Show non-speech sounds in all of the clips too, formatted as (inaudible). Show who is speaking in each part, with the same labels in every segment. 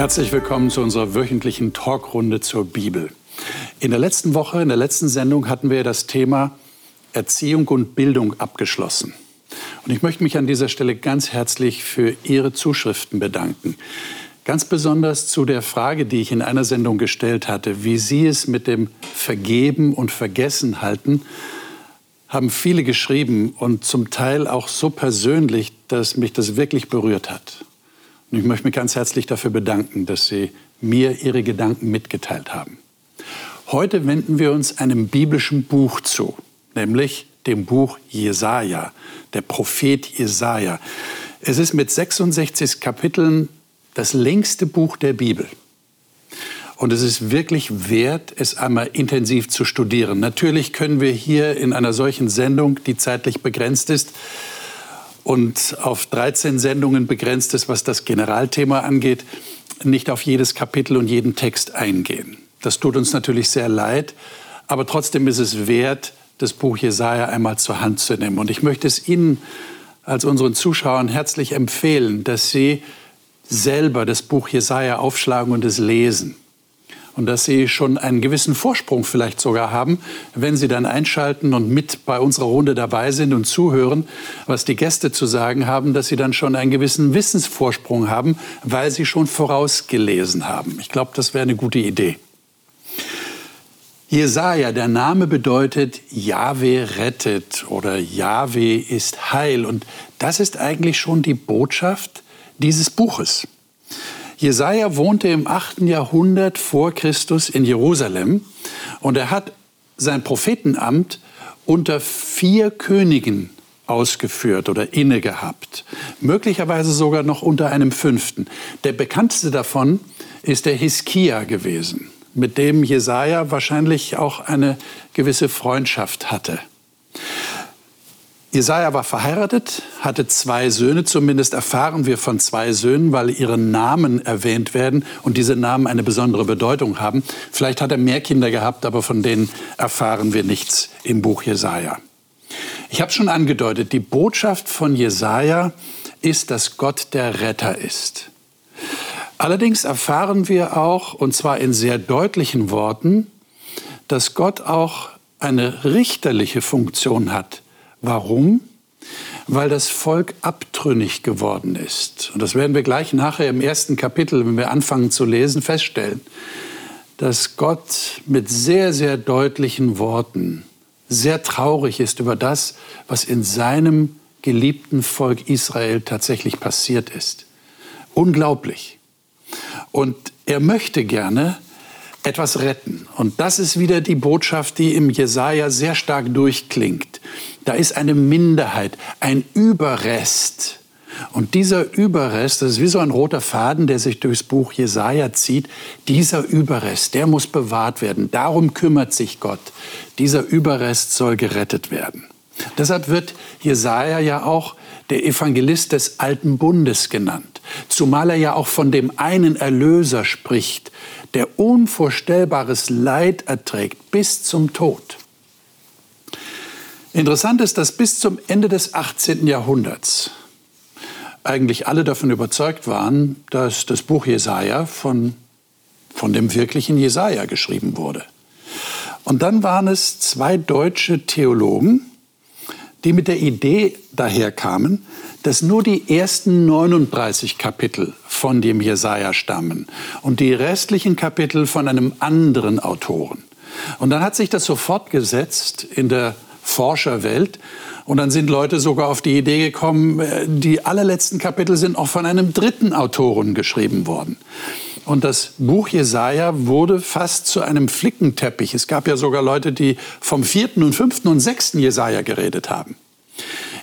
Speaker 1: Herzlich willkommen zu unserer wöchentlichen Talkrunde zur Bibel. In der letzten Woche, in der letzten Sendung hatten wir das Thema Erziehung und Bildung abgeschlossen. Und ich möchte mich an dieser Stelle ganz herzlich für Ihre Zuschriften bedanken. Ganz besonders zu der Frage, die ich in einer Sendung gestellt hatte, wie Sie es mit dem Vergeben und Vergessen halten, haben viele geschrieben und zum Teil auch so persönlich, dass mich das wirklich berührt hat. Und ich möchte mich ganz herzlich dafür bedanken, dass Sie mir Ihre Gedanken mitgeteilt haben. Heute wenden wir uns einem biblischen Buch zu, nämlich dem Buch Jesaja, der Prophet Jesaja. Es ist mit 66 Kapiteln das längste Buch der Bibel. Und es ist wirklich wert, es einmal intensiv zu studieren. Natürlich können wir hier in einer solchen Sendung, die zeitlich begrenzt ist, und auf 13 Sendungen begrenzt ist, was das Generalthema angeht, nicht auf jedes Kapitel und jeden Text eingehen. Das tut uns natürlich sehr leid, aber trotzdem ist es wert, das Buch Jesaja einmal zur Hand zu nehmen. Und ich möchte es Ihnen als unseren Zuschauern herzlich empfehlen, dass Sie selber das Buch Jesaja aufschlagen und es lesen und dass Sie schon einen gewissen Vorsprung vielleicht sogar haben, wenn Sie dann einschalten und mit bei unserer Runde dabei sind und zuhören, was die Gäste zu sagen haben, dass Sie dann schon einen gewissen Wissensvorsprung haben, weil Sie schon vorausgelesen haben. Ich glaube, das wäre eine gute Idee. Jesaja, der Name bedeutet Jahwe rettet oder Jahwe ist Heil. Und das ist eigentlich schon die Botschaft dieses Buches. Jesaja wohnte im 8. Jahrhundert vor Christus in Jerusalem und er hat sein Prophetenamt unter vier Königen ausgeführt oder inne gehabt. Möglicherweise sogar noch unter einem fünften. Der bekannteste davon ist der Hiskia gewesen, mit dem Jesaja wahrscheinlich auch eine gewisse Freundschaft hatte. Jesaja war verheiratet, hatte zwei Söhne, zumindest erfahren wir von zwei Söhnen, weil ihre Namen erwähnt werden und diese Namen eine besondere Bedeutung haben. Vielleicht hat er mehr Kinder gehabt, aber von denen erfahren wir nichts im Buch Jesaja. Ich habe schon angedeutet, die Botschaft von Jesaja ist, dass Gott der Retter ist. Allerdings erfahren wir auch, und zwar in sehr deutlichen Worten, dass Gott auch eine richterliche Funktion hat Warum? Weil das Volk abtrünnig geworden ist. Und das werden wir gleich nachher im ersten Kapitel, wenn wir anfangen zu lesen, feststellen, dass Gott mit sehr, sehr deutlichen Worten sehr traurig ist über das, was in seinem geliebten Volk Israel tatsächlich passiert ist. Unglaublich. Und er möchte gerne etwas retten. Und das ist wieder die Botschaft, die im Jesaja sehr stark durchklingt. Da ist eine Minderheit, ein Überrest. Und dieser Überrest, das ist wie so ein roter Faden, der sich durchs Buch Jesaja zieht. Dieser Überrest, der muss bewahrt werden. Darum kümmert sich Gott. Dieser Überrest soll gerettet werden. Deshalb wird Jesaja ja auch der Evangelist des Alten Bundes genannt. Zumal er ja auch von dem einen Erlöser spricht, der unvorstellbares Leid erträgt bis zum Tod. Interessant ist, dass bis zum Ende des 18. Jahrhunderts eigentlich alle davon überzeugt waren, dass das Buch Jesaja von, von dem wirklichen Jesaja geschrieben wurde. Und dann waren es zwei deutsche Theologen, die mit der Idee daherkamen, dass nur die ersten 39 Kapitel von dem Jesaja stammen und die restlichen Kapitel von einem anderen Autoren. Und dann hat sich das so fortgesetzt in der Forscherwelt. Und dann sind Leute sogar auf die Idee gekommen, äh, die allerletzten Kapitel sind auch von einem dritten Autoren geschrieben worden. Und das Buch Jesaja wurde fast zu einem Flickenteppich. Es gab ja sogar Leute, die vom vierten und fünften und sechsten Jesaja geredet haben.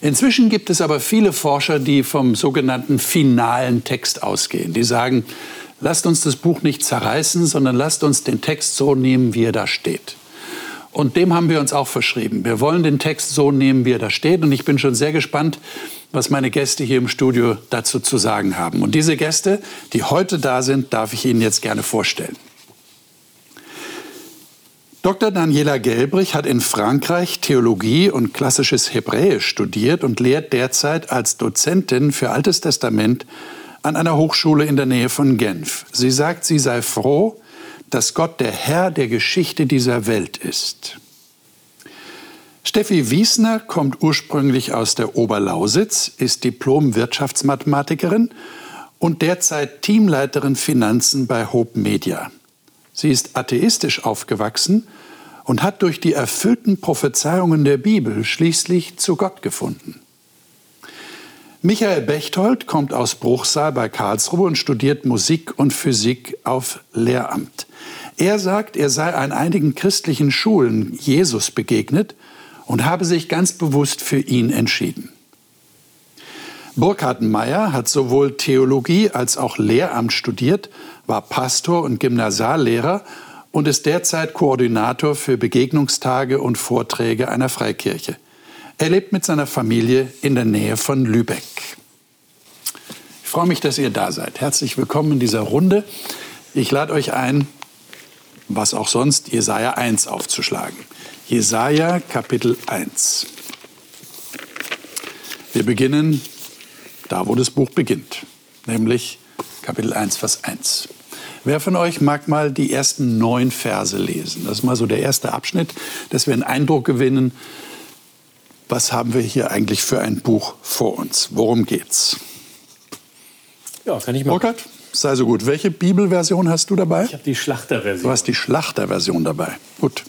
Speaker 1: Inzwischen gibt es aber viele Forscher, die vom sogenannten finalen Text ausgehen. Die sagen, lasst uns das Buch nicht zerreißen, sondern lasst uns den Text so nehmen, wie er da steht. Und dem haben wir uns auch verschrieben. Wir wollen den Text so nehmen, wie er da steht. Und ich bin schon sehr gespannt, was meine Gäste hier im Studio dazu zu sagen haben. Und diese Gäste, die heute da sind, darf ich Ihnen jetzt gerne vorstellen. Dr. Daniela Gelbrich hat in Frankreich Theologie und klassisches Hebräisch studiert und lehrt derzeit als Dozentin für Altes Testament an einer Hochschule in der Nähe von Genf. Sie sagt, sie sei froh, dass Gott der Herr der Geschichte dieser Welt ist. Steffi Wiesner kommt ursprünglich aus der Oberlausitz, ist Diplom-Wirtschaftsmathematikerin und derzeit Teamleiterin Finanzen bei Hope Media. Sie ist atheistisch aufgewachsen und hat durch die erfüllten Prophezeiungen der Bibel schließlich zu Gott gefunden. Michael Bechtold kommt aus Bruchsal bei Karlsruhe und studiert Musik und Physik auf Lehramt. Er sagt, er sei an einigen christlichen Schulen Jesus begegnet und habe sich ganz bewusst für ihn entschieden. Burkhard Meyer hat sowohl Theologie als auch Lehramt studiert, war Pastor und Gymnasiallehrer und ist derzeit Koordinator für Begegnungstage und Vorträge einer Freikirche. Er lebt mit seiner Familie in der Nähe von Lübeck. Ich freue mich, dass ihr da seid. Herzlich willkommen in dieser Runde. Ich lade euch ein, was auch sonst, Jesaja 1 aufzuschlagen. Jesaja Kapitel 1. Wir beginnen da, wo das Buch beginnt, nämlich Kapitel 1, Vers 1. Wer von euch mag mal die ersten neun Verse lesen? Das ist mal so der erste Abschnitt, dass wir einen Eindruck gewinnen, was haben wir hier eigentlich für ein Buch vor uns? Worum geht's?
Speaker 2: Ja, kann ich mal.
Speaker 1: Burkhard, sei so gut. Welche Bibelversion hast du dabei?
Speaker 2: Ich habe die Schlachterversion.
Speaker 1: Du hast die Schlachterversion dabei. Gut.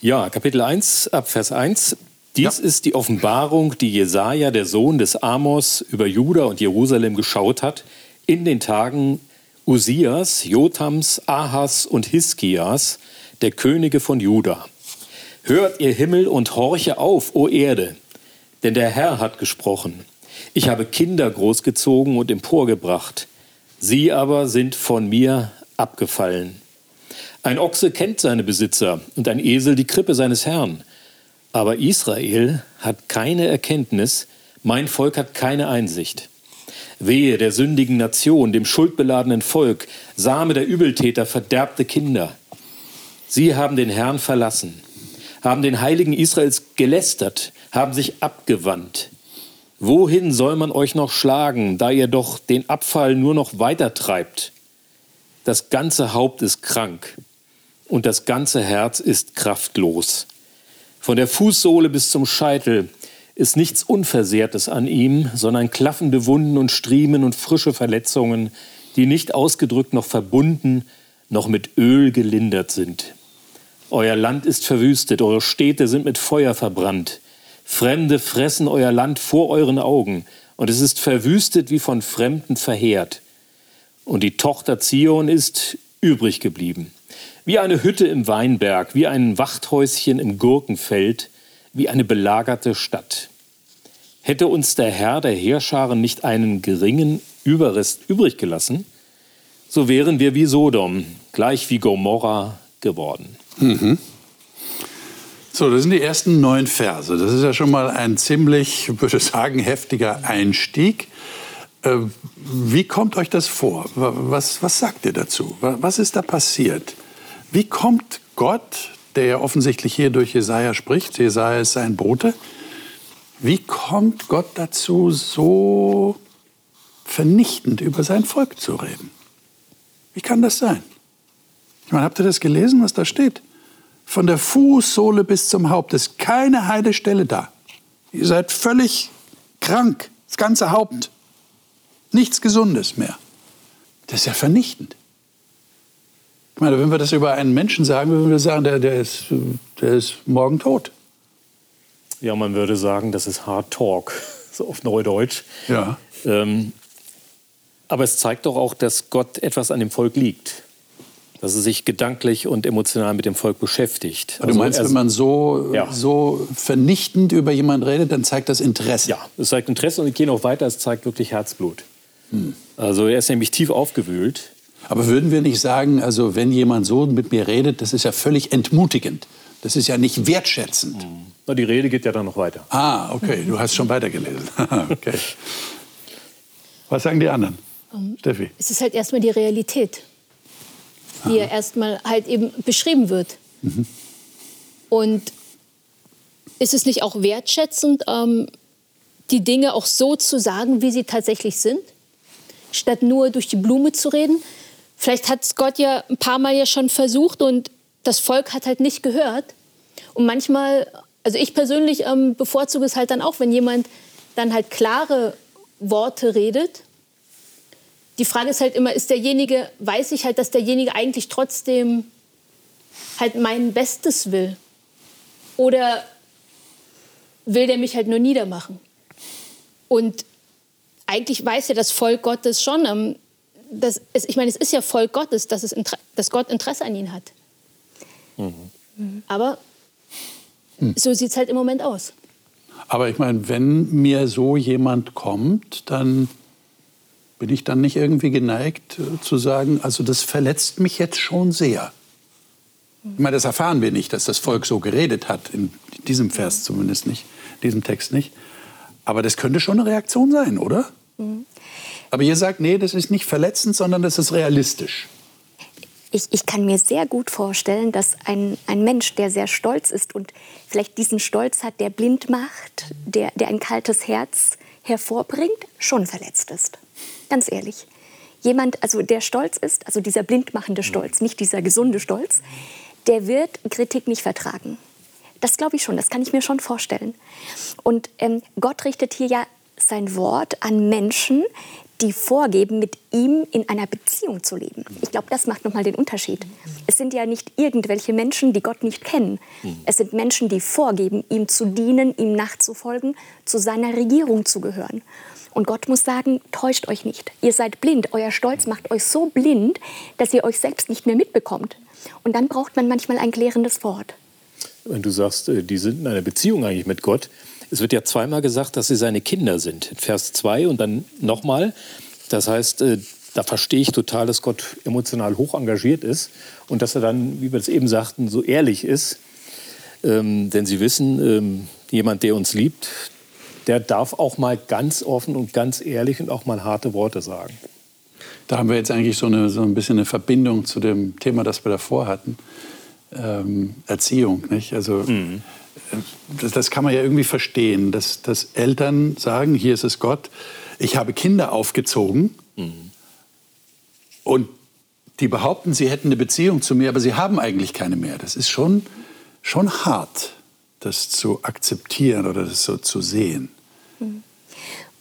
Speaker 2: Ja, Kapitel 1 ab Vers 1. Dies ja. ist die Offenbarung, die Jesaja, der Sohn des Amos, über Juda und Jerusalem geschaut hat, in den Tagen Usias, Jotams, Ahas und Hiskias, der Könige von Juda. Hört ihr Himmel und horche auf, o Erde, denn der Herr hat gesprochen. Ich habe Kinder großgezogen und emporgebracht, sie aber sind von mir abgefallen. Ein Ochse kennt seine Besitzer und ein Esel die Krippe seines Herrn. Aber Israel hat keine Erkenntnis, mein Volk hat keine Einsicht. Wehe der sündigen Nation, dem schuldbeladenen Volk, Same der Übeltäter, verderbte Kinder. Sie haben den Herrn verlassen, haben den Heiligen Israels gelästert, haben sich abgewandt. Wohin soll man euch noch schlagen, da ihr doch den Abfall nur noch weiter treibt? Das ganze Haupt ist krank und das ganze Herz ist kraftlos. Von der Fußsohle bis zum Scheitel ist nichts Unversehrtes an ihm, sondern klaffende Wunden und Striemen und frische Verletzungen, die nicht ausgedrückt noch verbunden, noch mit Öl gelindert sind. Euer Land ist verwüstet, eure Städte sind mit Feuer verbrannt. Fremde fressen euer Land vor euren Augen, und es ist verwüstet wie von Fremden verheert. Und die Tochter Zion ist übrig geblieben. Wie eine Hütte im Weinberg, wie ein Wachthäuschen im Gurkenfeld, wie eine belagerte Stadt. Hätte uns der Herr der Heerscharen nicht einen geringen Überrest übrig gelassen, so wären wir wie Sodom, gleich wie Gomorra geworden. Mhm.
Speaker 1: So, das sind die ersten neun Verse. Das ist ja schon mal ein ziemlich, würde ich sagen, heftiger Einstieg. Äh, wie kommt euch das vor? Was, was sagt ihr dazu? Was ist da passiert? Wie kommt Gott, der ja offensichtlich hier durch Jesaja spricht, Jesaja ist sein Bote, wie kommt Gott dazu, so vernichtend über sein Volk zu reden? Wie kann das sein? Ich meine, habt ihr das gelesen, was da steht? Von der Fußsohle bis zum Haupt ist keine heile Stelle da. Ihr seid völlig krank, das ganze Haupt. Nichts Gesundes mehr. Das ist ja vernichtend. Ich meine, wenn wir das über einen Menschen sagen, würden wir sagen, der, der, ist, der ist morgen tot.
Speaker 2: Ja, man würde sagen, das ist Hard Talk, (laughs) so auf Neudeutsch.
Speaker 1: Ja. Ähm,
Speaker 2: aber es zeigt doch auch, dass Gott etwas an dem Volk liegt. Dass er sich gedanklich und emotional mit dem Volk beschäftigt.
Speaker 1: Also du meinst, wenn man so, ja. so vernichtend über jemanden redet, dann zeigt das Interesse?
Speaker 2: Ja, es zeigt Interesse und ich gehe noch weiter, es zeigt wirklich Herzblut. Hm. Also er ist nämlich tief aufgewühlt
Speaker 1: aber würden wir nicht sagen, also wenn jemand so mit mir redet, das ist ja völlig entmutigend. Das ist ja nicht wertschätzend.
Speaker 2: Mhm. Die Rede geht ja dann noch weiter.
Speaker 1: Ah, okay, du hast schon weitergelesen. (laughs) okay. Was sagen die anderen? Um, Steffi?
Speaker 3: Es ist halt erstmal die Realität, die ja erstmal halt eben beschrieben wird. Mhm. Und ist es nicht auch wertschätzend, ähm, die Dinge auch so zu sagen, wie sie tatsächlich sind? statt nur durch die Blume zu reden. Vielleicht hat es Gott ja ein paar Mal ja schon versucht und das Volk hat halt nicht gehört. Und manchmal, also ich persönlich ähm, bevorzuge es halt dann auch, wenn jemand dann halt klare Worte redet. Die Frage ist halt immer, ist derjenige, weiß ich halt, dass derjenige eigentlich trotzdem halt mein Bestes will? Oder will der mich halt nur niedermachen? Und eigentlich weiß ja das Volk Gottes schon, ähm, dass es, ich meine, es ist ja Volk Gottes, dass, es, dass Gott Interesse an ihnen hat. Mhm. Aber hm. so sieht es halt im Moment aus.
Speaker 1: Aber ich meine, wenn mir so jemand kommt, dann bin ich dann nicht irgendwie geneigt äh, zu sagen, also das verletzt mich jetzt schon sehr. Ich meine, das erfahren wir nicht, dass das Volk so geredet hat, in diesem Vers zumindest nicht, in diesem Text nicht. Aber das könnte schon eine Reaktion sein, oder? Mhm. Aber ihr sagt, nee, das ist nicht verletzend, sondern das ist realistisch.
Speaker 4: Ich, ich, kann mir sehr gut vorstellen, dass ein, ein Mensch, der sehr stolz ist und vielleicht diesen Stolz hat, der blind macht, der, der ein kaltes Herz hervorbringt, schon verletzt ist. Ganz ehrlich. Jemand, also der stolz ist, also dieser blindmachende Stolz, nicht dieser gesunde Stolz, der wird Kritik nicht vertragen. Das glaube ich schon, das kann ich mir schon vorstellen. Und ähm, Gott richtet hier ja sein Wort an Menschen, die vorgeben, mit ihm in einer Beziehung zu leben. Ich glaube, das macht nochmal den Unterschied. Es sind ja nicht irgendwelche Menschen, die Gott nicht kennen. Es sind Menschen, die vorgeben, ihm zu dienen, ihm nachzufolgen, zu seiner Regierung zu gehören. Und Gott muss sagen, täuscht euch nicht. Ihr seid blind. Euer Stolz macht euch so blind, dass ihr euch selbst nicht mehr mitbekommt. Und dann braucht man manchmal ein klärendes Wort.
Speaker 2: Wenn du sagst, äh, die sind in einer Beziehung eigentlich mit Gott, es wird ja zweimal gesagt, dass sie seine Kinder sind. In Vers 2 und dann nochmal. Das heißt, äh, da verstehe ich total, dass Gott emotional hoch engagiert ist und dass er dann, wie wir es eben sagten, so ehrlich ist. Ähm, denn Sie wissen, ähm, jemand, der uns liebt, der darf auch mal ganz offen und ganz ehrlich und auch mal harte Worte sagen.
Speaker 1: Da haben wir jetzt eigentlich so, eine, so ein bisschen eine Verbindung zu dem Thema, das wir davor hatten. Ähm, Erziehung. Nicht? Also mhm das, das, kann man ja irgendwie verstehen, dass, dass, Eltern sagen, hier ist es Gott, ich habe Kinder aufgezogen mhm. und die behaupten, sie hätten eine Beziehung zu mir, aber sie haben eigentlich keine mehr. Das ist schon, schon hart, das zu akzeptieren oder das so zu sehen. Mhm.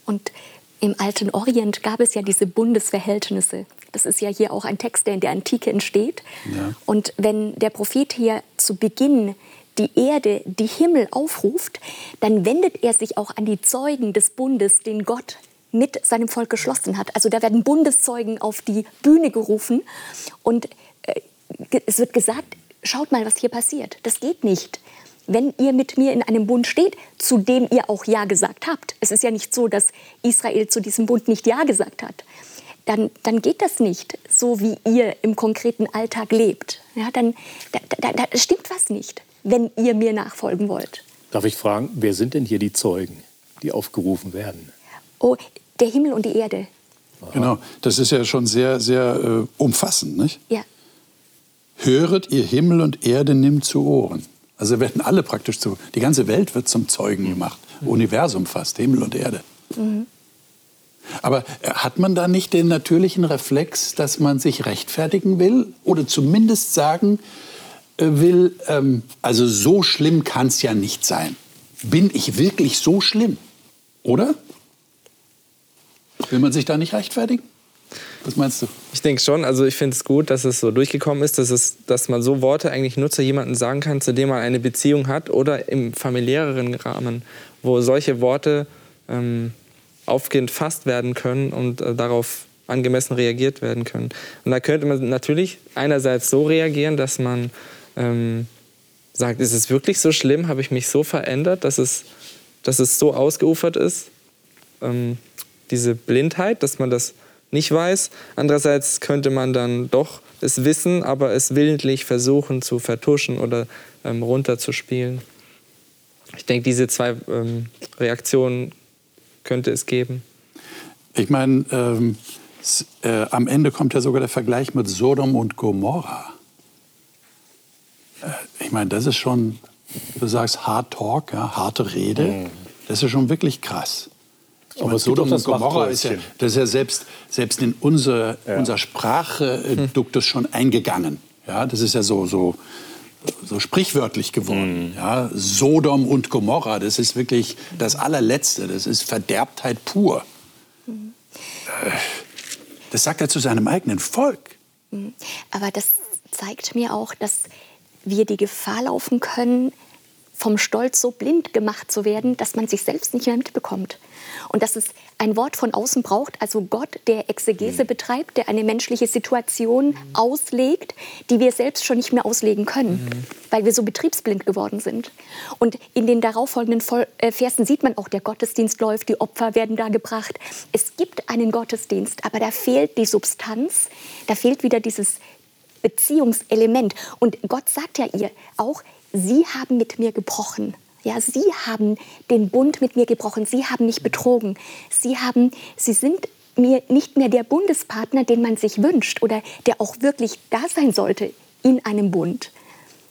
Speaker 4: Und im alten Orient gab es ja diese Bundesverhältnisse. Das ist ja hier auch ein Text, der in der Antike entsteht. Ja. Und wenn der Prophet hier zu Beginn die Erde, die Himmel aufruft, dann wendet er sich auch an die Zeugen des Bundes, den Gott mit seinem Volk geschlossen hat. Also da werden Bundeszeugen auf die Bühne gerufen und äh, es wird gesagt, schaut mal, was hier passiert. Das geht nicht. Wenn ihr mit mir in einem Bund steht, zu dem ihr auch Ja gesagt habt. Es ist ja nicht so, dass Israel zu diesem Bund nicht Ja gesagt hat. Dann, dann geht das nicht, so wie ihr im konkreten Alltag lebt. Ja, dann da, da, da stimmt was nicht wenn ihr mir nachfolgen wollt.
Speaker 2: Darf ich fragen, wer sind denn hier die Zeugen, die aufgerufen werden?
Speaker 4: Oh, der Himmel und die Erde.
Speaker 1: Aha. Genau, das ist ja schon sehr, sehr äh, umfassend, nicht?
Speaker 4: Ja.
Speaker 1: Höret ihr Himmel und Erde, nimmt zu Ohren. Also werden alle praktisch zu, die ganze Welt wird zum Zeugen gemacht. Mhm. Universum fast, Himmel und Erde. Mhm. Aber äh, hat man da nicht den natürlichen Reflex, dass man sich rechtfertigen will oder zumindest sagen, will, ähm, also so schlimm kann es ja nicht sein. Bin ich wirklich so schlimm? Oder? Will man sich da nicht rechtfertigen? Was meinst du?
Speaker 5: Ich denke schon. Also ich finde es gut, dass es so durchgekommen ist, dass, es, dass man so Worte eigentlich nur zu jemandem sagen kann, zu dem man eine Beziehung hat oder im familiäreren Rahmen, wo solche Worte ähm, aufgehend fasst werden können und äh, darauf angemessen reagiert werden können. Und da könnte man natürlich einerseits so reagieren, dass man ähm, sagt, ist es wirklich so schlimm? Habe ich mich so verändert, dass es, dass es so ausgeufert ist? Ähm, diese Blindheit, dass man das nicht weiß. Andererseits könnte man dann doch es wissen, aber es willentlich versuchen zu vertuschen oder ähm, runterzuspielen. Ich denke, diese zwei ähm, Reaktionen könnte es geben.
Speaker 1: Ich meine, ähm, äh, am Ende kommt ja sogar der Vergleich mit Sodom und Gomorra. Äh, ich meine, das ist schon, du sagst Hard Talk, ja, harte Rede. Mhm. Das ist schon wirklich krass. Aber meine, Sodom und Gomorra ist ja, das ist ja selbst, selbst in unsere, ja. duckt es schon eingegangen. Ja, das ist ja so, so, so sprichwörtlich geworden. Mhm. Ja, Sodom und Gomorra, das ist wirklich das allerletzte. Das ist Verderbtheit pur. Mhm. Das sagt er zu seinem eigenen Volk.
Speaker 4: Mhm. Aber das zeigt mir auch, dass wir die Gefahr laufen können, vom Stolz so blind gemacht zu werden, dass man sich selbst nicht mehr mitbekommt. Und dass es ein Wort von außen braucht, also Gott, der Exegese mhm. betreibt, der eine menschliche Situation mhm. auslegt, die wir selbst schon nicht mehr auslegen können, mhm. weil wir so betriebsblind geworden sind. Und in den darauffolgenden äh, Versen sieht man auch, der Gottesdienst läuft, die Opfer werden da gebracht. Es gibt einen Gottesdienst, aber da fehlt die Substanz, da fehlt wieder dieses Beziehungselement. Und Gott sagt ja ihr auch, Sie haben mit mir gebrochen. Ja, Sie haben den Bund mit mir gebrochen. Sie haben mich betrogen. Sie haben, Sie sind mir nicht mehr der Bundespartner, den man sich wünscht oder der auch wirklich da sein sollte in einem Bund.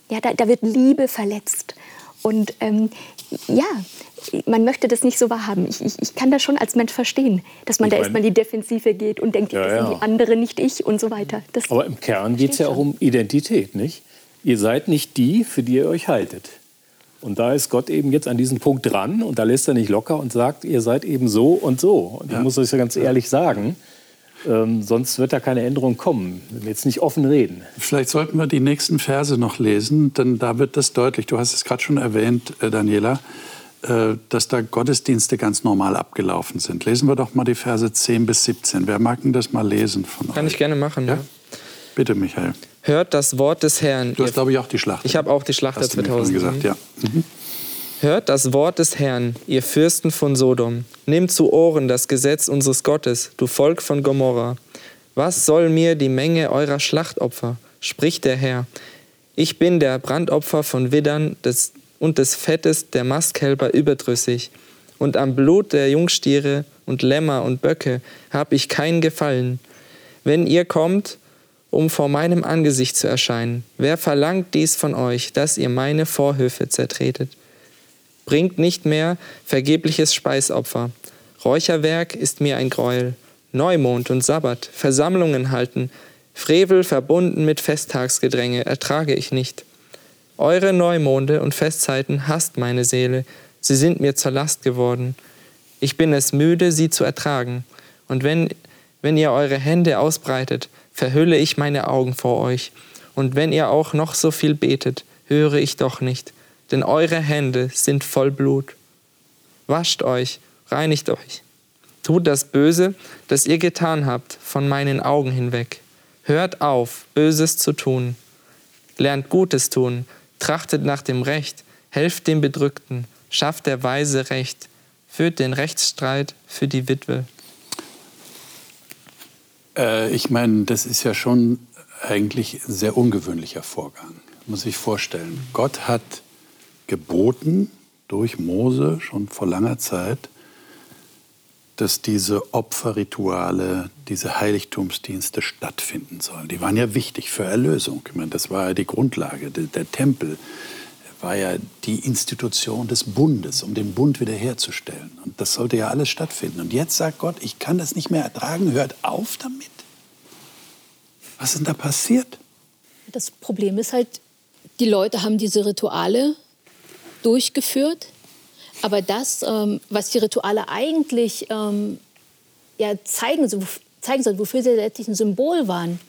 Speaker 4: Ja, da, da wird Liebe verletzt. Und ähm, ja, man möchte das nicht so wahrhaben. Ich, ich, ich, kann das schon als Mensch verstehen, dass man ich da erstmal in die Defensive geht und denkt, ja, das ja. sind die anderen, nicht ich und so weiter.
Speaker 2: Das Aber im Kern geht es ja auch um Identität, nicht? Ihr seid nicht die, für die ihr euch haltet. Und da ist Gott eben jetzt an diesem Punkt dran und da lässt er nicht locker und sagt, ihr seid eben so und so. Und ja. ich muss euch ja ganz ehrlich sagen, ähm, sonst wird da keine Änderung kommen, wenn wir jetzt nicht offen reden.
Speaker 1: Vielleicht sollten wir die nächsten Verse noch lesen, denn da wird das deutlich. Du hast es gerade schon erwähnt, äh, Daniela, äh, dass da Gottesdienste ganz normal abgelaufen sind. Lesen wir doch mal die Verse 10 bis 17. Wer mag denn das mal lesen von
Speaker 5: Kann euch? ich gerne machen, ja? ja?
Speaker 1: Bitte, Michael.
Speaker 5: Hört das Wort des Herrn.
Speaker 1: Du hast, glaube ich, auch die Schlacht.
Speaker 5: Ich habe auch die Schlacht der 2000
Speaker 1: gesagt, ja. Mhm.
Speaker 5: Hört das Wort des Herrn, ihr Fürsten von Sodom. Nehmt zu Ohren das Gesetz unseres Gottes, du Volk von Gomorra. Was soll mir die Menge eurer Schlachtopfer? spricht der Herr. Ich bin der Brandopfer von Widdern des, und des Fettes der Mastkälber überdrüssig. Und am Blut der Jungstiere und Lämmer und Böcke habe ich kein Gefallen. Wenn ihr kommt, um vor meinem Angesicht zu erscheinen. Wer verlangt dies von euch, dass ihr meine Vorhöfe zertretet? Bringt nicht mehr vergebliches Speisopfer. Räucherwerk ist mir ein Gräuel. Neumond und Sabbat, Versammlungen halten, Frevel verbunden mit Festtagsgedränge ertrage ich nicht. Eure Neumonde und Festzeiten hasst meine Seele, sie sind mir zur Last geworden. Ich bin es müde, sie zu ertragen. Und wenn, wenn ihr eure Hände ausbreitet, verhülle ich meine Augen vor euch. Und wenn ihr auch noch so viel betet, höre ich doch nicht, denn eure Hände sind voll Blut. Wascht euch, reinigt euch. Tut das Böse, das ihr getan habt, von meinen Augen hinweg. Hört auf, Böses zu tun. Lernt Gutes tun, trachtet nach dem Recht, helft dem Bedrückten, schafft der Weise Recht, führt den Rechtsstreit für die Witwe.
Speaker 1: Äh, ich meine, das ist ja schon eigentlich ein sehr ungewöhnlicher Vorgang. Muss ich vorstellen. Gott hat geboten durch Mose schon vor langer Zeit, dass diese Opferrituale, diese Heiligtumsdienste stattfinden sollen. Die waren ja wichtig für Erlösung. Ich meine, das war ja die Grundlage. Der, der Tempel war ja die Institution des Bundes, um den Bund wiederherzustellen. Und das sollte ja alles stattfinden. Und jetzt sagt Gott, ich kann das nicht mehr ertragen, hört auf damit. Was ist denn da passiert?
Speaker 3: Das Problem ist halt, die Leute haben diese Rituale durchgeführt, aber das, ähm, was die Rituale eigentlich ähm, ja, zeigen, so, zeigen sollten, wofür sie letztlich ein Symbol waren,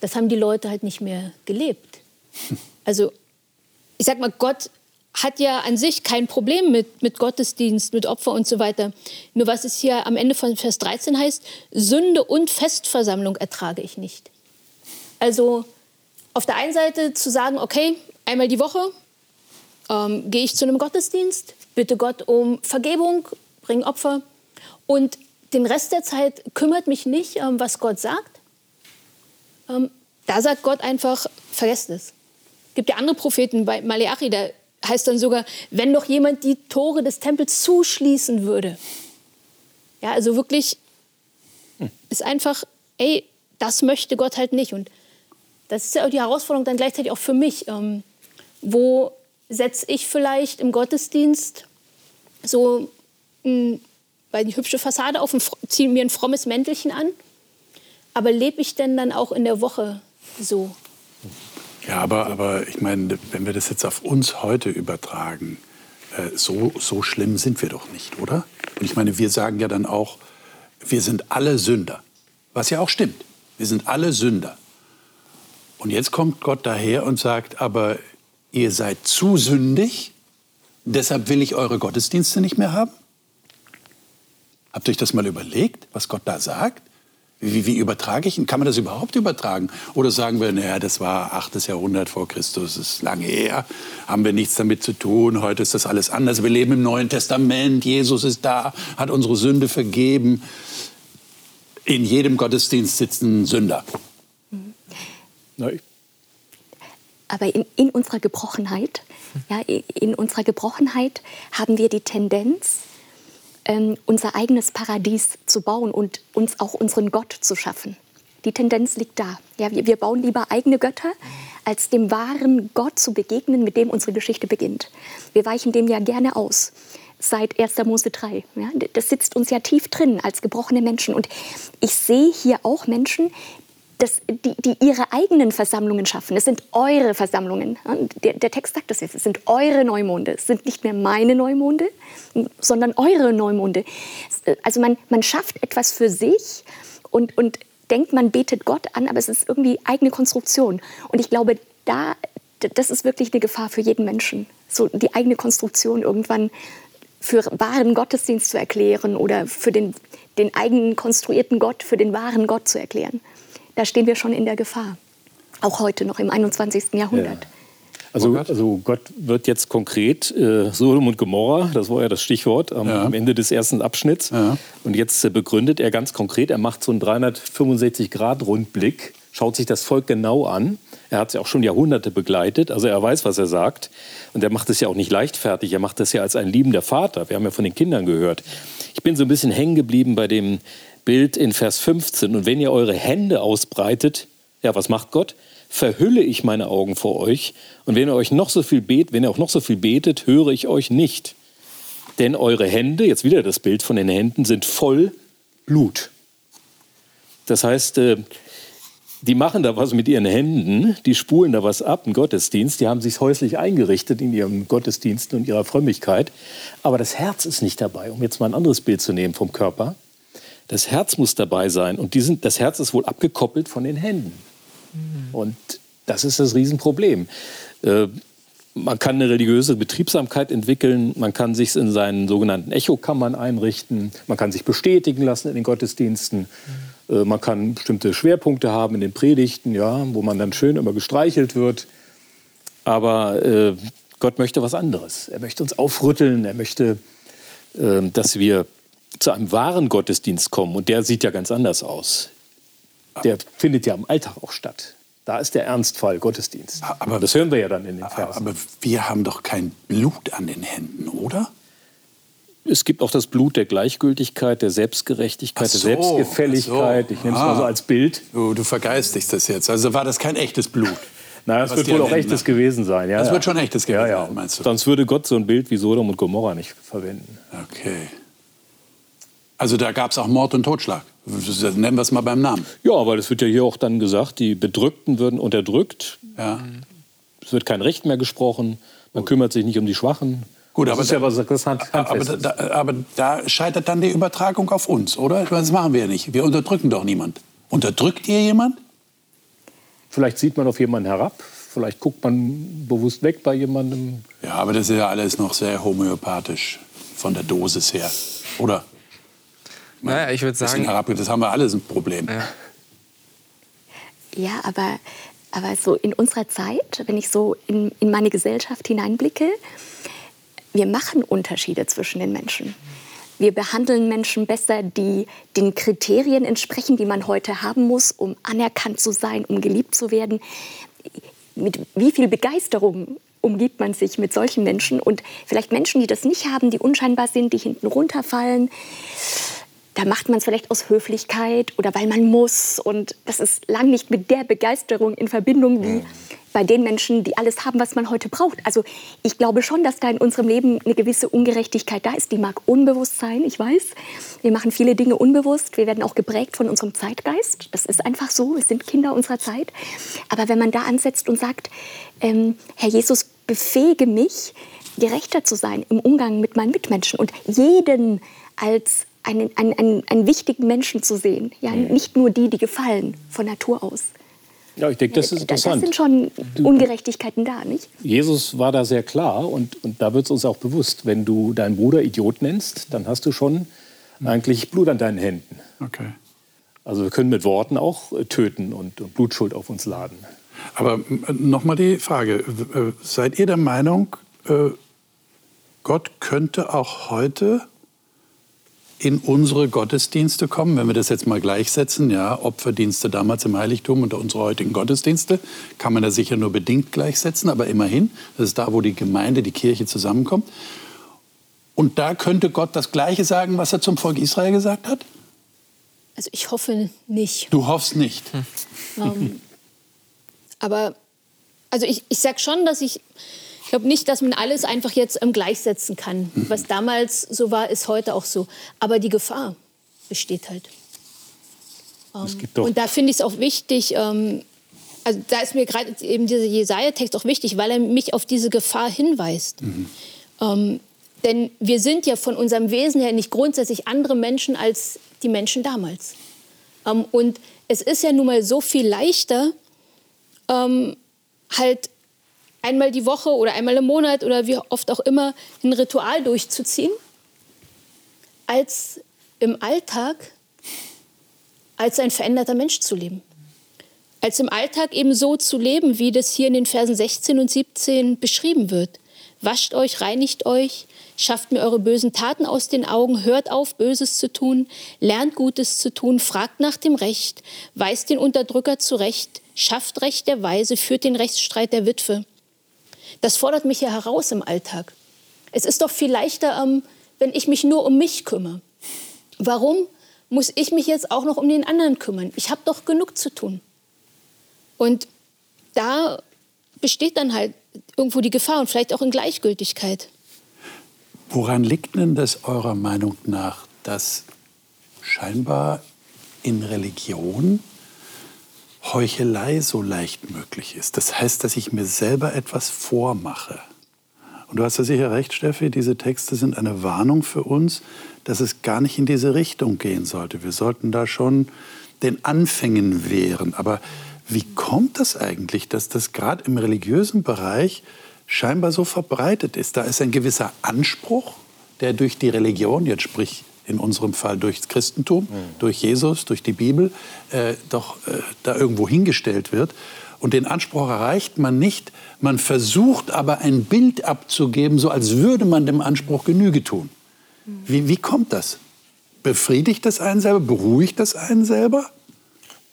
Speaker 3: das haben die Leute halt nicht mehr gelebt. (laughs) Also ich sag mal, Gott hat ja an sich kein Problem mit, mit Gottesdienst, mit Opfer und so weiter. Nur was es hier am Ende von Vers 13 heißt, Sünde und Festversammlung ertrage ich nicht. Also auf der einen Seite zu sagen, okay, einmal die Woche ähm, gehe ich zu einem Gottesdienst, bitte Gott um Vergebung, bringe Opfer und den Rest der Zeit kümmert mich nicht, ähm, was Gott sagt. Ähm, da sagt Gott einfach, vergesst es gibt ja andere Propheten, bei Maleachi, da heißt dann sogar, wenn doch jemand die Tore des Tempels zuschließen würde. Ja, also wirklich hm. ist einfach, ey, das möchte Gott halt nicht. Und das ist ja auch die Herausforderung dann gleichzeitig auch für mich. Ähm, wo setze ich vielleicht im Gottesdienst so ein weil die hübsche Fassade auf, ziehe mir ein frommes Mäntelchen an. Aber lebe ich denn dann auch in der Woche so?
Speaker 1: Ja, aber, aber ich meine, wenn wir das jetzt auf uns heute übertragen, äh, so, so schlimm sind wir doch nicht, oder? Und ich meine, wir sagen ja dann auch, wir sind alle Sünder. Was ja auch stimmt. Wir sind alle Sünder. Und jetzt kommt Gott daher und sagt, aber ihr seid zu sündig, deshalb will ich eure Gottesdienste nicht mehr haben? Habt ihr euch das mal überlegt, was Gott da sagt? Wie, wie, übertrage ich ihn? Kann man das überhaupt übertragen? Oder sagen wir, naja, das war 8. Jahrhundert vor Christus, das ist lange her, haben wir nichts damit zu tun, heute ist das alles anders. Wir leben im Neuen Testament, Jesus ist da, hat unsere Sünde vergeben. In jedem Gottesdienst sitzen Sünder.
Speaker 4: Mhm. Aber in, in unserer Gebrochenheit, ja, in unserer Gebrochenheit haben wir die Tendenz, ähm, unser eigenes Paradies zu bauen und uns auch unseren Gott zu schaffen. Die Tendenz liegt da. Ja, wir, wir bauen lieber eigene Götter, als dem wahren Gott zu begegnen, mit dem unsere Geschichte beginnt. Wir weichen dem ja gerne aus seit 1. Mose 3. Ja, das sitzt uns ja tief drin als gebrochene Menschen. Und ich sehe hier auch Menschen, das, die, die, ihre eigenen Versammlungen schaffen. Es sind eure Versammlungen. Der, der, Text sagt das jetzt. Es sind eure Neumonde. Es sind nicht mehr meine Neumonde, sondern eure Neumonde. Also man, man schafft etwas für sich und, und denkt, man betet Gott an, aber es ist irgendwie eigene Konstruktion. Und ich glaube, da, das ist wirklich eine Gefahr für jeden Menschen. So die eigene Konstruktion irgendwann für wahren Gottesdienst zu erklären oder für den, den eigenen konstruierten Gott für den wahren Gott zu erklären da stehen wir schon in der Gefahr. Auch heute noch im 21. Jahrhundert. Ja.
Speaker 2: Also, also, Gott wird jetzt konkret äh, Sodom und Gomorra, das war ja das Stichwort am, ja. am Ende des ersten Abschnitts. Ja. Und jetzt äh, begründet er ganz konkret, er macht so einen 365-Grad-Rundblick, schaut sich das Volk genau an. Er hat es ja auch schon Jahrhunderte begleitet, also er weiß, was er sagt. Und er macht es ja auch nicht leichtfertig, er macht das ja als ein liebender Vater. Wir haben ja von den Kindern gehört. Ich bin so ein bisschen hängen geblieben bei dem Bild in Vers 15. Und wenn ihr eure Hände ausbreitet, ja, was macht Gott? Verhülle ich meine Augen vor euch. Und wenn ihr euch noch so viel betet, wenn ihr auch noch so viel betet, höre ich euch nicht. Denn eure Hände, jetzt wieder das Bild von den Händen, sind voll Blut. Das heißt, äh, die machen da was mit ihren Händen, die spulen da was ab, einen Gottesdienst, die haben sich häuslich eingerichtet in ihrem Gottesdienst und ihrer Frömmigkeit. Aber das Herz ist nicht dabei, um jetzt mal ein anderes Bild zu nehmen vom Körper. Das Herz muss dabei sein und sind, das Herz ist wohl abgekoppelt von den Händen. Mhm. Und das ist das Riesenproblem. Äh, man kann eine religiöse Betriebsamkeit entwickeln, man kann sich in seinen sogenannten Echokammern einrichten, man kann sich bestätigen lassen in den Gottesdiensten, mhm. äh, man kann bestimmte Schwerpunkte haben in den Predigten, ja, wo man dann schön immer gestreichelt wird. Aber äh, Gott möchte was anderes. Er möchte uns aufrütteln, er möchte, äh, dass wir zu einem wahren Gottesdienst kommen, und der sieht ja ganz anders aus, der findet ja im Alltag auch statt. Da ist der Ernstfall Gottesdienst. Aber das hören wir ja dann in den Versen.
Speaker 1: Aber wir haben doch kein Blut an den Händen, oder?
Speaker 2: Es gibt auch das Blut der Gleichgültigkeit, der Selbstgerechtigkeit, so, der Selbstgefälligkeit. So. Ich nehme es ah. mal so als Bild.
Speaker 1: Du, du vergeistigst das jetzt. Also war das kein echtes Blut? (laughs)
Speaker 2: Naja, es wird wohl auch echtes gewesen sein. Ja,
Speaker 1: das
Speaker 2: ja.
Speaker 1: wird schon echtes gewesen
Speaker 2: ja, ja.
Speaker 1: sein, meinst du?
Speaker 2: Sonst würde Gott so ein Bild wie Sodom und Gomorra nicht verwenden.
Speaker 1: Okay. Also da gab es auch Mord und Totschlag. Nennen wir es mal beim Namen.
Speaker 2: Ja, weil es wird ja hier auch dann gesagt, die Bedrückten würden unterdrückt. Ja. Es wird kein Recht mehr gesprochen. Man Gut. kümmert sich nicht um die Schwachen.
Speaker 1: Gut, das aber, ist ja was, das Hand, aber, da, aber da scheitert dann die Übertragung auf uns, oder? Das machen wir ja nicht. Wir unterdrücken doch niemand. Unterdrückt ihr jemand?
Speaker 2: Vielleicht sieht man auf jemanden herab. Vielleicht guckt man bewusst weg bei jemandem.
Speaker 1: Ja, aber das ist ja alles noch sehr homöopathisch von der Dosis her, oder?
Speaker 5: Naja, ich würde sagen.
Speaker 1: Das haben wir alles ein Problem.
Speaker 4: Ja, ja aber, aber so in unserer Zeit, wenn ich so in, in meine Gesellschaft hineinblicke, wir machen Unterschiede zwischen den Menschen. Wir behandeln Menschen besser, die den Kriterien entsprechen, die man heute haben muss, um anerkannt zu sein, um geliebt zu werden. Mit wie viel Begeisterung umgibt man sich mit solchen Menschen und vielleicht Menschen, die das nicht haben, die unscheinbar sind, die hinten runterfallen da macht man es vielleicht aus Höflichkeit oder weil man muss. Und das ist lang nicht mit der Begeisterung in Verbindung, wie bei den Menschen, die alles haben, was man heute braucht. Also ich glaube schon, dass da in unserem Leben eine gewisse Ungerechtigkeit da ist. Die mag unbewusst sein, ich weiß. Wir machen viele Dinge unbewusst. Wir werden auch geprägt von unserem Zeitgeist. Das ist einfach so. Wir sind Kinder unserer Zeit. Aber wenn man da ansetzt und sagt, ähm, Herr Jesus, befähige mich, gerechter zu sein im Umgang mit meinen Mitmenschen und jeden als einen, einen, einen, einen wichtigen Menschen zu sehen. Ja, mhm. nicht nur die, die gefallen von Natur aus.
Speaker 2: Ja, ich denke, das ist interessant.
Speaker 4: Das sind schon Ungerechtigkeiten da, nicht?
Speaker 2: Jesus war da sehr klar und, und da wird es uns auch bewusst, wenn du deinen Bruder Idiot nennst, dann hast du schon mhm. eigentlich Blut an deinen Händen.
Speaker 1: Okay.
Speaker 2: Also wir können mit Worten auch äh, töten und, und Blutschuld auf uns laden.
Speaker 1: Aber nochmal die Frage, seid ihr der Meinung, äh, Gott könnte auch heute in unsere Gottesdienste kommen, wenn wir das jetzt mal gleichsetzen, ja, Opferdienste damals im Heiligtum und unsere heutigen Gottesdienste, kann man da sicher nur bedingt gleichsetzen, aber immerhin, das ist da, wo die Gemeinde, die Kirche zusammenkommt. Und da könnte Gott das Gleiche sagen, was er zum Volk Israel gesagt hat?
Speaker 3: Also ich hoffe nicht.
Speaker 1: Du hoffst nicht.
Speaker 3: Hm. Um, aber also ich, ich sage schon, dass ich glaube nicht, dass man alles einfach jetzt ähm, gleichsetzen kann. Mhm. Was damals so war, ist heute auch so. Aber die Gefahr besteht halt. Ähm, und da finde ich es auch wichtig, ähm, also da ist mir gerade eben dieser Jesaja-Text auch wichtig, weil er mich auf diese Gefahr hinweist. Mhm. Ähm, denn wir sind ja von unserem Wesen her nicht grundsätzlich andere Menschen als die Menschen damals. Ähm, und es ist ja nun mal so viel leichter, ähm, halt einmal die Woche oder einmal im Monat oder wie oft auch immer ein Ritual durchzuziehen, als im Alltag als ein veränderter Mensch zu leben. Als im Alltag eben so zu leben, wie das hier in den Versen 16 und 17 beschrieben wird. Wascht euch, reinigt euch, schafft mir eure bösen Taten aus den Augen, hört auf, Böses zu tun, lernt Gutes zu tun, fragt nach dem Recht, weist den Unterdrücker zurecht, schafft Recht der Weise, führt den Rechtsstreit der Witwe. Das fordert mich ja heraus im Alltag. Es ist doch viel leichter, ähm, wenn ich mich nur um mich kümmere. Warum muss ich mich jetzt auch noch um den anderen kümmern? Ich habe doch genug zu tun. Und da besteht dann halt irgendwo die Gefahr und vielleicht auch in Gleichgültigkeit.
Speaker 1: Woran liegt denn das eurer Meinung nach, dass scheinbar in Religion Heuchelei so leicht möglich ist. Das heißt, dass ich mir selber etwas vormache. Und du hast ja sicher recht, Steffi, diese Texte sind eine Warnung für uns, dass es gar nicht in diese Richtung gehen sollte. Wir sollten da schon den Anfängen wehren. Aber wie kommt das eigentlich, dass das gerade im religiösen Bereich scheinbar so verbreitet ist? Da ist ein gewisser Anspruch, der durch die Religion, jetzt sprich in unserem Fall durch das Christentum, mhm. durch Jesus, durch die Bibel, äh, doch äh, da irgendwo hingestellt wird. Und den Anspruch erreicht man nicht. Man versucht aber ein Bild abzugeben, so als würde man dem Anspruch Genüge tun. Mhm. Wie, wie kommt das? Befriedigt das einen selber? Beruhigt das einen selber?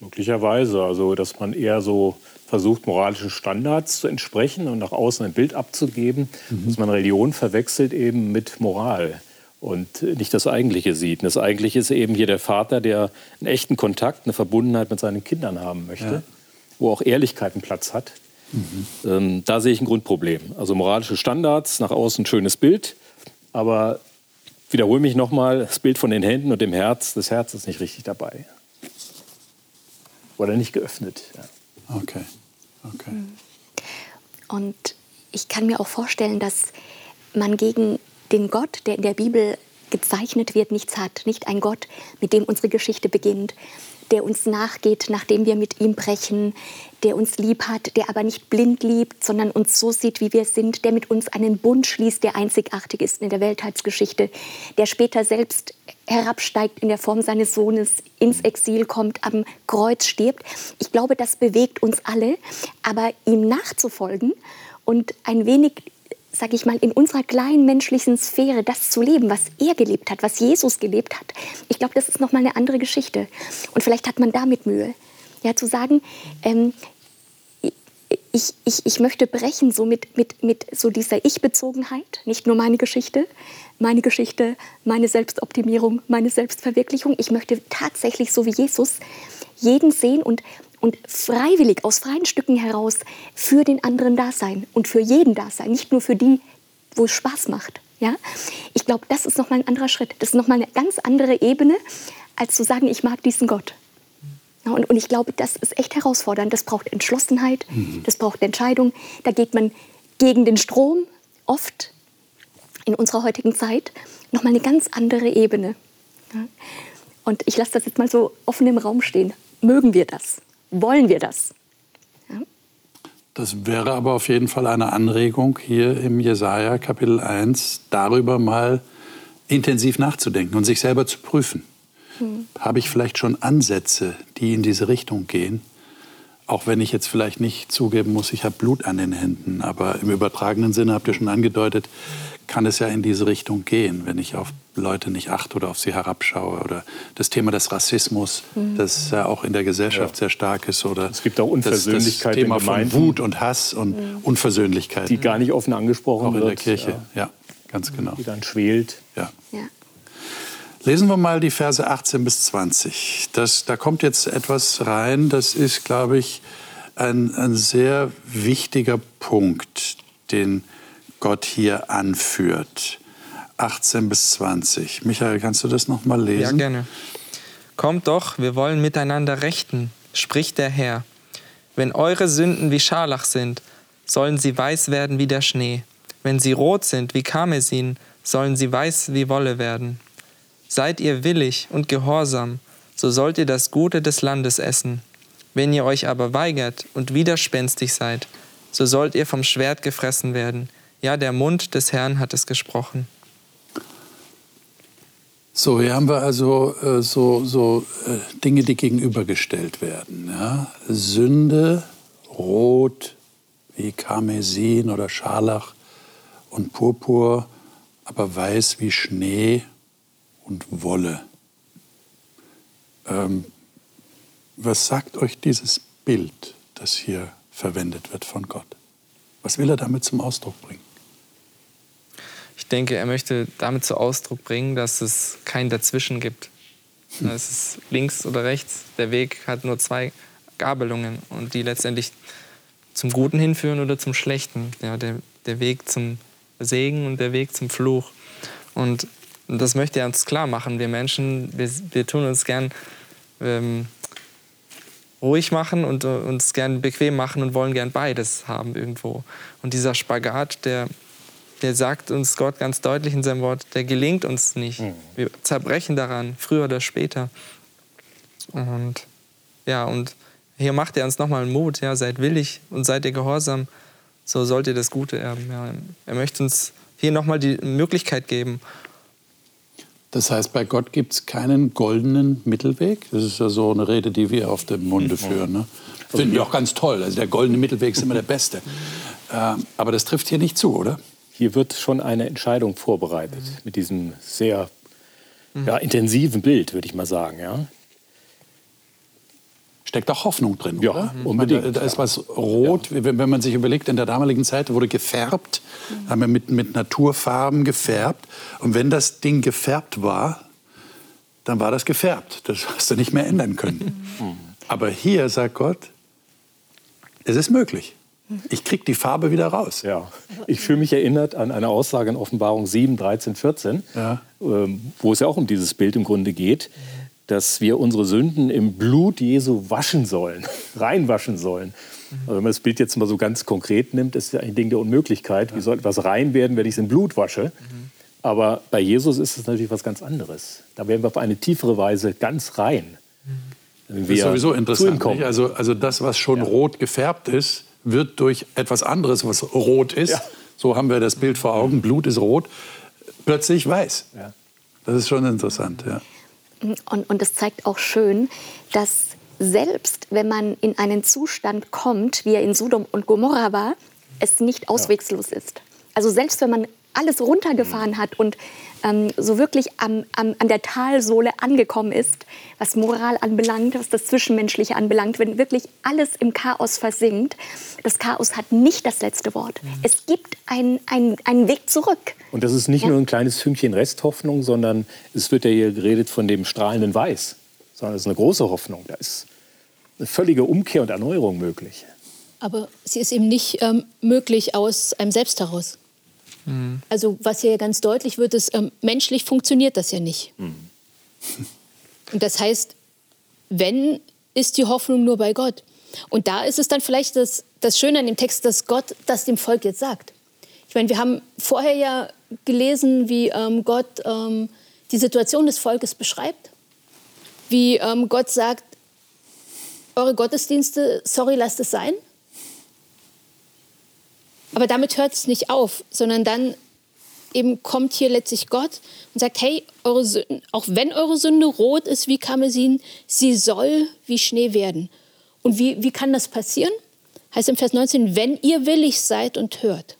Speaker 2: Möglicherweise. Also, dass man eher so versucht, moralischen Standards zu entsprechen und nach außen ein Bild abzugeben, mhm. dass man Religion verwechselt eben mit Moral und nicht das Eigentliche sieht. Und das Eigentliche ist eben hier der Vater, der einen echten Kontakt, eine Verbundenheit mit seinen Kindern haben möchte, ja. wo auch Ehrlichkeit einen Platz hat. Mhm. Ähm, da sehe ich ein Grundproblem. Also moralische Standards, nach außen ein schönes Bild, aber ich wiederhole mich nochmal, das Bild von den Händen und dem Herz, das Herz ist nicht richtig dabei. Oder nicht geöffnet.
Speaker 1: Ja. Okay. okay.
Speaker 4: Und ich kann mir auch vorstellen, dass man gegen den Gott, der in der Bibel gezeichnet wird, nichts hat. Nicht ein Gott, mit dem unsere Geschichte beginnt, der uns nachgeht, nachdem wir mit ihm brechen, der uns lieb hat, der aber nicht blind liebt, sondern uns so sieht, wie wir sind, der mit uns einen Bund schließt, der einzigartig ist in der Weltheitsgeschichte, der später selbst herabsteigt in der Form seines Sohnes, ins Exil kommt, am Kreuz stirbt. Ich glaube, das bewegt uns alle, aber ihm nachzufolgen und ein wenig sage ich mal, in unserer kleinen menschlichen Sphäre das zu leben, was er gelebt hat, was Jesus gelebt hat, ich glaube, das ist nochmal eine andere Geschichte. Und vielleicht hat man damit Mühe. Ja, zu sagen, ähm, ich, ich, ich möchte brechen so mit, mit, mit so dieser Ich-Bezogenheit, nicht nur meine Geschichte, meine Geschichte, meine Selbstoptimierung, meine Selbstverwirklichung. Ich möchte tatsächlich so wie Jesus jeden sehen und, und freiwillig aus freien Stücken heraus für den anderen da sein und für jeden da sein, nicht nur für die, wo es Spaß macht. Ja? Ich glaube, das ist nochmal ein anderer Schritt. Das ist nochmal eine ganz andere Ebene, als zu sagen, ich mag diesen Gott. Ja, und, und, ich glaube, das ist echt herausfordernd. Das braucht Entschlossenheit, mhm. das braucht Entscheidung. Da geht man gegen den Strom oft in unserer heutigen Zeit nochmal eine ganz andere Ebene. Ja? Und ich lasse das jetzt mal so offen im Raum stehen. Mögen wir das? Wollen wir das?
Speaker 1: Ja? Das wäre aber auf jeden Fall eine Anregung hier im Jesaja Kapitel 1, darüber mal intensiv nachzudenken und sich selber zu prüfen. Hm. Habe ich vielleicht schon Ansätze, die in diese Richtung gehen? Auch wenn ich jetzt vielleicht nicht zugeben muss, ich habe Blut an den Händen. Aber im übertragenen Sinne habt ihr schon angedeutet, kann es ja in diese Richtung gehen, wenn ich auf Leute nicht achte oder auf sie herabschaue. Oder das Thema des Rassismus, mhm. das ja auch in der Gesellschaft ja. sehr stark ist. Oder
Speaker 2: es gibt auch Unversöhnlichkeit
Speaker 1: das, das Thema von Wut und Hass und mhm. Unversöhnlichkeit.
Speaker 2: Die gar nicht offen angesprochen
Speaker 1: auch
Speaker 2: wird.
Speaker 1: Auch in der Kirche, ja. ja, ganz genau.
Speaker 2: Die dann schwelt.
Speaker 1: Ja. ja. Lesen wir mal die Verse 18 bis 20. Das, da kommt jetzt etwas rein, das ist, glaube ich, ein, ein sehr wichtiger Punkt, den Gott hier anführt. 18 bis 20. Michael, kannst du das noch mal lesen? Ja,
Speaker 5: gerne. Kommt doch, wir wollen miteinander rechten, spricht der Herr. Wenn eure Sünden wie Scharlach sind, sollen sie weiß werden wie der Schnee. Wenn sie rot sind wie Karmesin, sollen sie weiß wie Wolle werden. Seid ihr willig und gehorsam, so sollt ihr das Gute des Landes essen. Wenn ihr euch aber weigert und widerspenstig seid, so sollt ihr vom Schwert gefressen werden. Ja, der Mund des Herrn hat es gesprochen.
Speaker 1: So, hier haben wir also äh, so, so äh, Dinge, die gegenübergestellt werden. Ja? Sünde, Rot wie Karmesin oder Scharlach und Purpur, aber weiß wie Schnee und Wolle. Ähm, was sagt euch dieses Bild, das hier verwendet wird von Gott? Was will er damit zum Ausdruck bringen?
Speaker 5: Ich denke, er möchte damit zum Ausdruck bringen, dass es kein Dazwischen gibt. Hm. Es ist links oder rechts. Der Weg hat nur zwei Gabelungen und die letztendlich zum Guten hinführen oder zum Schlechten. Ja, der, der Weg zum Segen und der Weg zum Fluch. Und das möchte er uns klar machen. Wir Menschen, wir, wir tun uns gern ähm, ruhig machen und äh, uns gern bequem machen und wollen gern beides haben irgendwo. Und dieser Spagat, der, der sagt uns Gott ganz deutlich in seinem Wort, der gelingt uns nicht. Mhm. Wir zerbrechen daran, früher oder später. Und ja, und hier macht er uns nochmal Mut, ja, seid willig und seid ihr gehorsam, so sollt ihr das Gute erben. Ja. Er möchte uns hier nochmal die Möglichkeit geben.
Speaker 1: Das heißt, bei Gott gibt es keinen goldenen Mittelweg. Das ist ja so eine Rede, die wir auf dem Munde führen. Ne? Finden wir auch ganz toll. Also der goldene Mittelweg ist immer der beste. (laughs) Äh, aber das trifft hier nicht zu, oder?
Speaker 2: Hier wird schon eine Entscheidung vorbereitet mhm. mit diesem sehr ja, intensiven Bild, würde ich mal sagen. Ja?
Speaker 1: Steckt auch Hoffnung drin,
Speaker 2: ja, oder? unbedingt.
Speaker 1: Meine, da ist was rot, ja. wenn, wenn man sich überlegt, in der damaligen Zeit wurde gefärbt, mhm. haben wir mit, mit Naturfarben gefärbt. Und wenn das Ding gefärbt war, dann war das gefärbt. Das (laughs) hast du nicht mehr ändern können. Mhm. Aber hier sagt Gott, es ist möglich. Ich kriege die Farbe wieder raus.
Speaker 2: Ja. Ich fühle mich erinnert an eine Aussage in Offenbarung 7, 13, 14, ja. ähm, wo es ja auch um dieses Bild im Grunde geht, dass wir unsere Sünden im Blut Jesu waschen sollen, (laughs) reinwaschen sollen. Also wenn man das Bild jetzt mal so ganz konkret nimmt, ist ja ein Ding der Unmöglichkeit. Wie soll etwas rein werden, wenn ich es im Blut wasche? Aber bei Jesus ist es natürlich was ganz anderes. Da werden wir auf eine tiefere Weise ganz rein.
Speaker 1: Das ist sowieso interessant. Also, also das, was schon ja. rot gefärbt ist, wird durch etwas anderes, was rot ist, ja. so haben wir das Bild vor Augen, Blut ist rot, plötzlich weiß. Ja. Das ist schon interessant. Ja.
Speaker 4: Und, und das zeigt auch schön, dass selbst wenn man in einen Zustand kommt, wie er in Sodom und Gomorra war, es nicht auswegslos ist. Also selbst wenn man alles runtergefahren hat und ähm, so wirklich am, am, an der Talsohle angekommen ist, was Moral anbelangt, was das Zwischenmenschliche anbelangt, wenn wirklich alles im Chaos versinkt. Das Chaos hat nicht das letzte Wort. Mhm. Es gibt einen ein Weg zurück.
Speaker 2: Und das ist nicht ja. nur ein kleines Fünkchen Resthoffnung, sondern es wird ja hier geredet von dem strahlenden Weiß, sondern es ist eine große Hoffnung. Da ist eine völlige Umkehr und Erneuerung möglich.
Speaker 3: Aber sie ist eben nicht ähm, möglich aus einem Selbst heraus. Mhm. Also was hier ganz deutlich wird, ist, ähm, menschlich funktioniert das ja nicht. Mhm. (laughs) Und das heißt, wenn, ist die Hoffnung nur bei Gott. Und da ist es dann vielleicht das, das Schöne an dem Text, dass Gott das dem Volk jetzt sagt. Ich meine, wir haben vorher ja gelesen, wie ähm, Gott ähm, die Situation des Volkes beschreibt. Wie ähm, Gott sagt, eure Gottesdienste, sorry, lasst es sein. Aber damit hört es nicht auf, sondern dann eben kommt hier letztlich Gott und sagt, hey, eure Sünde, auch wenn eure Sünde rot ist wie Karmesin, sie soll wie Schnee werden. Und wie, wie kann das passieren? Heißt im Vers 19, wenn ihr willig seid und hört.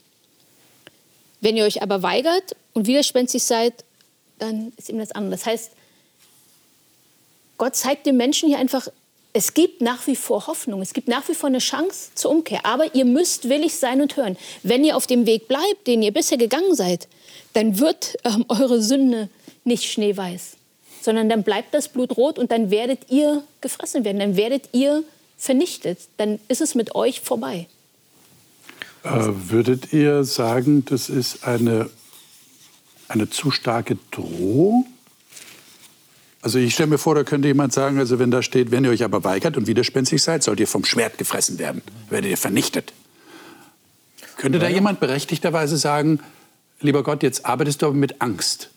Speaker 3: Wenn ihr euch aber weigert und widerspenstig seid, dann ist ihm das andere. Das heißt, Gott zeigt den Menschen hier einfach, es gibt nach wie vor Hoffnung, es gibt nach wie vor eine Chance zur Umkehr, aber ihr müsst willig sein und hören. Wenn ihr auf dem Weg bleibt, den ihr bisher gegangen seid, dann wird ähm, eure Sünde nicht schneeweiß, sondern dann bleibt das Blut rot und dann werdet ihr gefressen werden, dann werdet ihr vernichtet, dann ist es mit euch vorbei.
Speaker 1: Äh, würdet ihr sagen, das ist eine, eine zu starke Drohung? Also ich stelle mir vor, da könnte jemand sagen, also wenn da steht, wenn ihr euch aber weigert und widerspenstig seid, sollt ihr vom Schwert gefressen werden, werdet ihr vernichtet. Könnte da jemand berechtigterweise sagen, lieber Gott, jetzt arbeitest du aber mit Angst.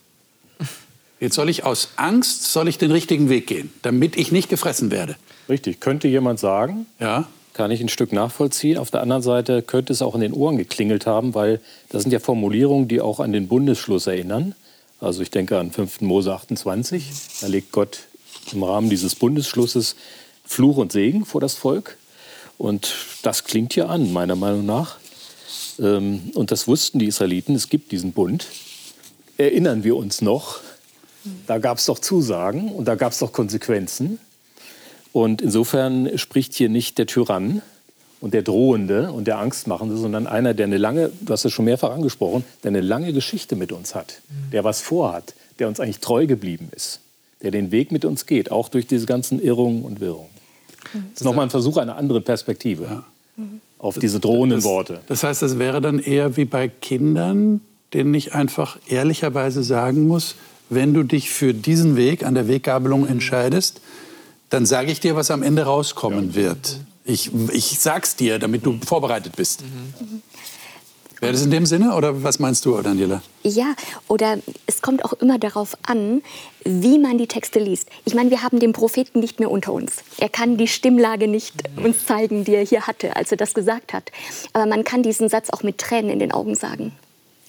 Speaker 1: Jetzt soll ich aus Angst, soll ich den richtigen Weg gehen, damit ich nicht gefressen werde.
Speaker 2: Richtig, könnte jemand sagen.
Speaker 1: Ja.
Speaker 2: Kann ich ein Stück nachvollziehen. Auf der anderen Seite könnte es auch in den Ohren geklingelt haben, weil das sind ja Formulierungen, die auch an den Bundesschluss erinnern. Also ich denke an 5. Mose 28. Da legt Gott im Rahmen dieses Bundesschlusses Fluch und Segen vor das Volk. Und das klingt ja an, meiner Meinung nach. Ähm, und das wussten die Israeliten, es gibt diesen Bund. Erinnern wir uns noch, da gab es doch Zusagen und da gab es doch Konsequenzen. Und insofern spricht hier nicht der Tyrann und der Drohende und der Angstmachende, sondern einer, der eine lange, du hast es schon mehrfach angesprochen, der eine lange Geschichte mit uns hat, der was vorhat, der uns eigentlich treu geblieben ist, der den Weg mit uns geht, auch durch diese ganzen Irrungen und Wirrungen. Das ist nochmal ein Versuch einer anderen Perspektive ja. auf diese drohenden Worte.
Speaker 1: Das heißt, das wäre dann eher wie bei Kindern, denen ich einfach ehrlicherweise sagen muss, wenn du dich für diesen Weg an der Weggabelung entscheidest, dann sage ich dir, was am Ende rauskommen ja. wird. Ich, ich sag's dir, damit du vorbereitet bist. Mhm. Wäre das in dem Sinne oder was meinst du, Daniela?
Speaker 4: Ja, oder es kommt auch immer darauf an, wie man die Texte liest. Ich meine, wir haben den Propheten nicht mehr unter uns. Er kann die Stimmlage nicht uns zeigen, die er hier hatte, als er das gesagt hat. Aber man kann diesen Satz auch mit Tränen in den Augen sagen.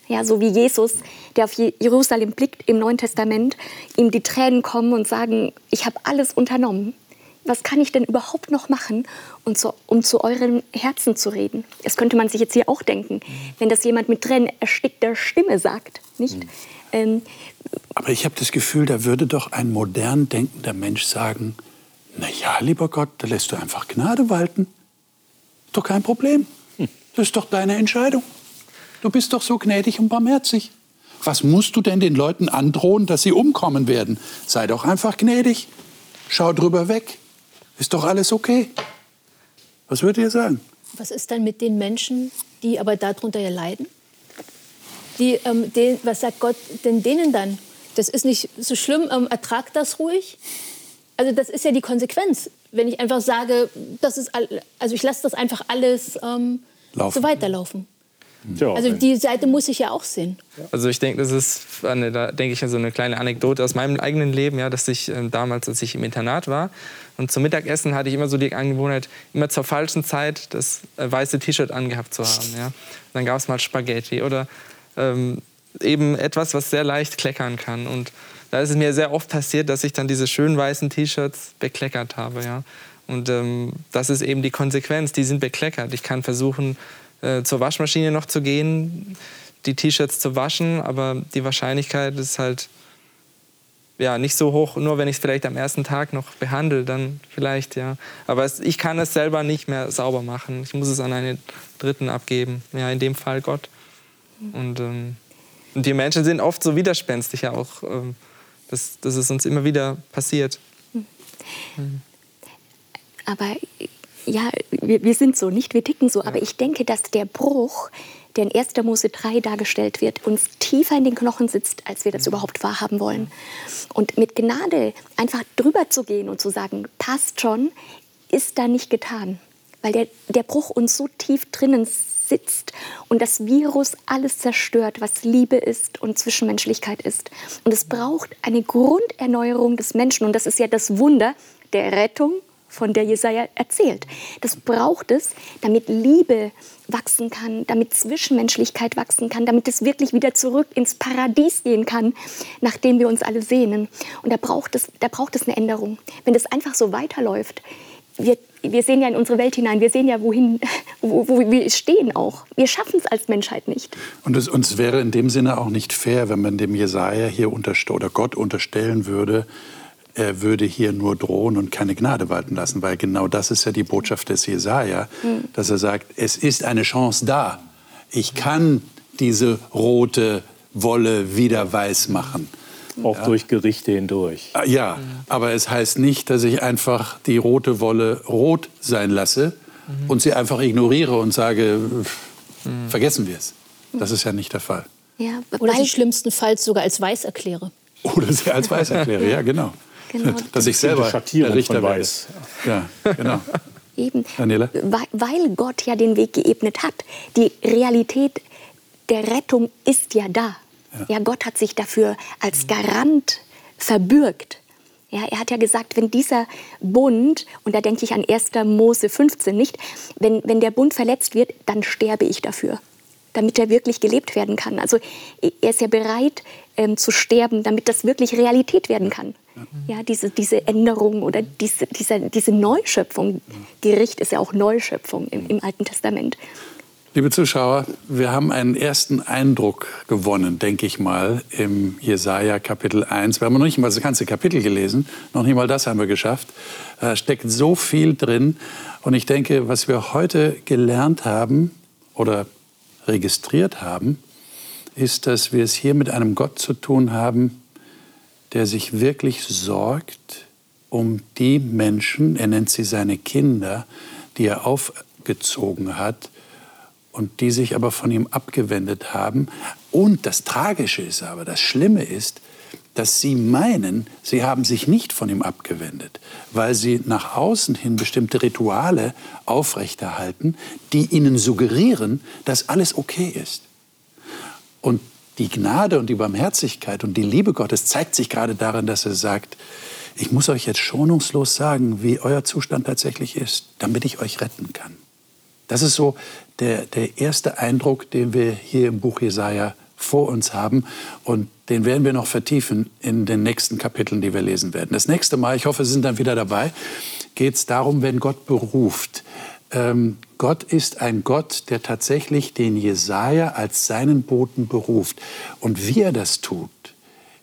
Speaker 4: Ja, so wie Jesus, der auf Jerusalem blickt im Neuen Testament, ihm die Tränen kommen und sagen, ich habe alles unternommen. Was kann ich denn überhaupt noch machen, um zu, um zu euren Herzen zu reden? Das könnte man sich jetzt hier auch denken, wenn das jemand mit Tränen erstickter Stimme sagt. Nicht? Mhm.
Speaker 1: Ähm, Aber ich habe das Gefühl, da würde doch ein modern denkender Mensch sagen, na ja, lieber Gott, da lässt du einfach Gnade walten. Doch kein Problem. Hm. Das ist doch deine Entscheidung. Du bist doch so gnädig und barmherzig. Was musst du denn den Leuten androhen, dass sie umkommen werden? Sei doch einfach gnädig. Schau drüber weg. Ist doch alles okay. Was würdet ihr sagen?
Speaker 3: Was ist dann mit den Menschen, die aber darunter ja leiden? Die, ähm, den, was sagt Gott denn denen dann? Das ist nicht so schlimm, ähm, ertrag das ruhig. Also das ist ja die Konsequenz, wenn ich einfach sage, das ist all, also ich lasse das einfach alles ähm, so weiterlaufen. Also die Seite muss ich ja auch sehen.
Speaker 5: Also ich denke, das ist eine, da denke ich an so eine kleine Anekdote aus meinem eigenen Leben, ja, dass ich äh, damals, als ich im Internat war und zum Mittagessen hatte ich immer so die Angewohnheit, immer zur falschen Zeit das äh, weiße T-Shirt angehabt zu haben. Ja. Und dann gab es mal Spaghetti oder ähm, eben etwas, was sehr leicht kleckern kann. Und da ist es mir sehr oft passiert, dass ich dann diese schönen weißen T-Shirts bekleckert habe. Ja. Und ähm, das ist eben die Konsequenz, die sind bekleckert. Ich kann versuchen, äh, zur Waschmaschine noch zu gehen, die T-Shirts zu waschen, aber die Wahrscheinlichkeit ist halt ja, nicht so hoch, nur wenn ich es vielleicht am ersten Tag noch behandle, dann vielleicht, ja. Aber es, ich kann es selber nicht mehr sauber machen. Ich muss es an einen Dritten abgeben, ja, in dem Fall Gott. Und, ähm, und die Menschen sind oft so widerspenstig ja auch, ähm, dass, dass es uns immer wieder passiert. Mhm.
Speaker 4: aber ja, wir, wir sind so, nicht? Wir ticken so. Ja. Aber ich denke, dass der Bruch, der in 1. Mose 3 dargestellt wird, uns tiefer in den Knochen sitzt, als wir das mhm. überhaupt wahrhaben wollen. Und mit Gnade einfach drüber zu gehen und zu sagen, passt schon, ist da nicht getan. Weil der, der Bruch uns so tief drinnen sitzt und das Virus alles zerstört, was Liebe ist und Zwischenmenschlichkeit ist. Und es braucht eine Grunderneuerung des Menschen. Und das ist ja das Wunder der Rettung von der Jesaja erzählt. Das braucht es, damit Liebe wachsen kann, damit Zwischenmenschlichkeit wachsen kann, damit es wirklich wieder zurück ins Paradies gehen kann, nach dem wir uns alle sehnen. Und da braucht es, da braucht es eine Änderung. Wenn das einfach so weiterläuft, wir, wir sehen ja in unsere Welt hinein, wir sehen ja, wohin, wo, wo wir stehen auch. Wir schaffen es als Menschheit nicht.
Speaker 1: Und es uns wäre in dem Sinne auch nicht fair, wenn man dem Jesaja hier oder Gott unterstellen würde, er würde hier nur drohen und keine Gnade walten lassen, weil genau das ist ja die Botschaft des Jesaja, mhm. dass er sagt, es ist eine Chance da. Ich kann diese rote Wolle wieder weiß machen.
Speaker 2: Auch ja. durch Gerichte hindurch.
Speaker 1: Ah, ja, aber es heißt nicht, dass ich einfach die rote Wolle rot sein lasse mhm. und sie einfach ignoriere und sage, mhm. vergessen wir es. Das ist ja nicht der Fall.
Speaker 3: Ja, Oder sie schlimmstenfalls sogar als weiß erkläre.
Speaker 1: Oder sie als weiß erkläre, ja, genau. Genau. Dass ich selber der Richter weiß. Ja, genau. (laughs)
Speaker 4: Eben. Daniela? Weil Gott ja den Weg geebnet hat. Die Realität der Rettung ist ja da. Ja, ja Gott hat sich dafür als Garant verbürgt. Ja, er hat ja gesagt, wenn dieser Bund, und da denke ich an 1. Mose 15 nicht, wenn, wenn der Bund verletzt wird, dann sterbe ich dafür, damit er wirklich gelebt werden kann. Also er ist ja bereit ähm, zu sterben, damit das wirklich Realität werden kann. Ja, diese, diese Änderung oder diese, diese, diese Neuschöpfung. Gericht ist ja auch Neuschöpfung im, im Alten Testament.
Speaker 1: Liebe Zuschauer, wir haben einen ersten Eindruck gewonnen, denke ich mal, im Jesaja Kapitel 1. Wir haben noch nicht mal das ganze Kapitel gelesen, noch nicht mal das haben wir geschafft. Da steckt so viel drin. Und ich denke, was wir heute gelernt haben oder registriert haben, ist, dass wir es hier mit einem Gott zu tun haben, der sich wirklich sorgt um die Menschen, er nennt sie seine Kinder, die er aufgezogen hat und die sich aber von ihm abgewendet haben. Und das Tragische ist aber, das Schlimme ist, dass sie meinen, sie haben sich nicht von ihm abgewendet, weil sie nach außen hin bestimmte Rituale aufrechterhalten, die ihnen suggerieren, dass alles okay ist. Und die Gnade und die Barmherzigkeit und die Liebe Gottes zeigt sich gerade darin, dass er sagt, ich muss euch jetzt schonungslos sagen, wie euer Zustand tatsächlich ist, damit ich euch retten kann. Das ist so der, der erste Eindruck, den wir hier im Buch Jesaja vor uns haben. Und den werden wir noch vertiefen in den nächsten Kapiteln, die wir lesen werden. Das nächste Mal, ich hoffe, Sie sind dann wieder dabei, geht es darum, wenn Gott beruft. Ähm, Gott ist ein Gott, der tatsächlich den Jesaja als seinen Boten beruft. Und wie er das tut,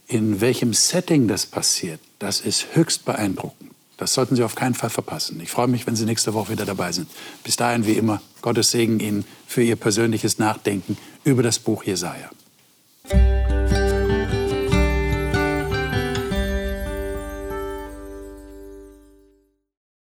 Speaker 1: in welchem Setting das passiert, das ist höchst beeindruckend. Das sollten Sie auf keinen Fall verpassen. Ich freue mich, wenn Sie nächste Woche wieder dabei sind. Bis dahin, wie immer, Gottes Segen Ihnen für Ihr persönliches Nachdenken über das Buch Jesaja.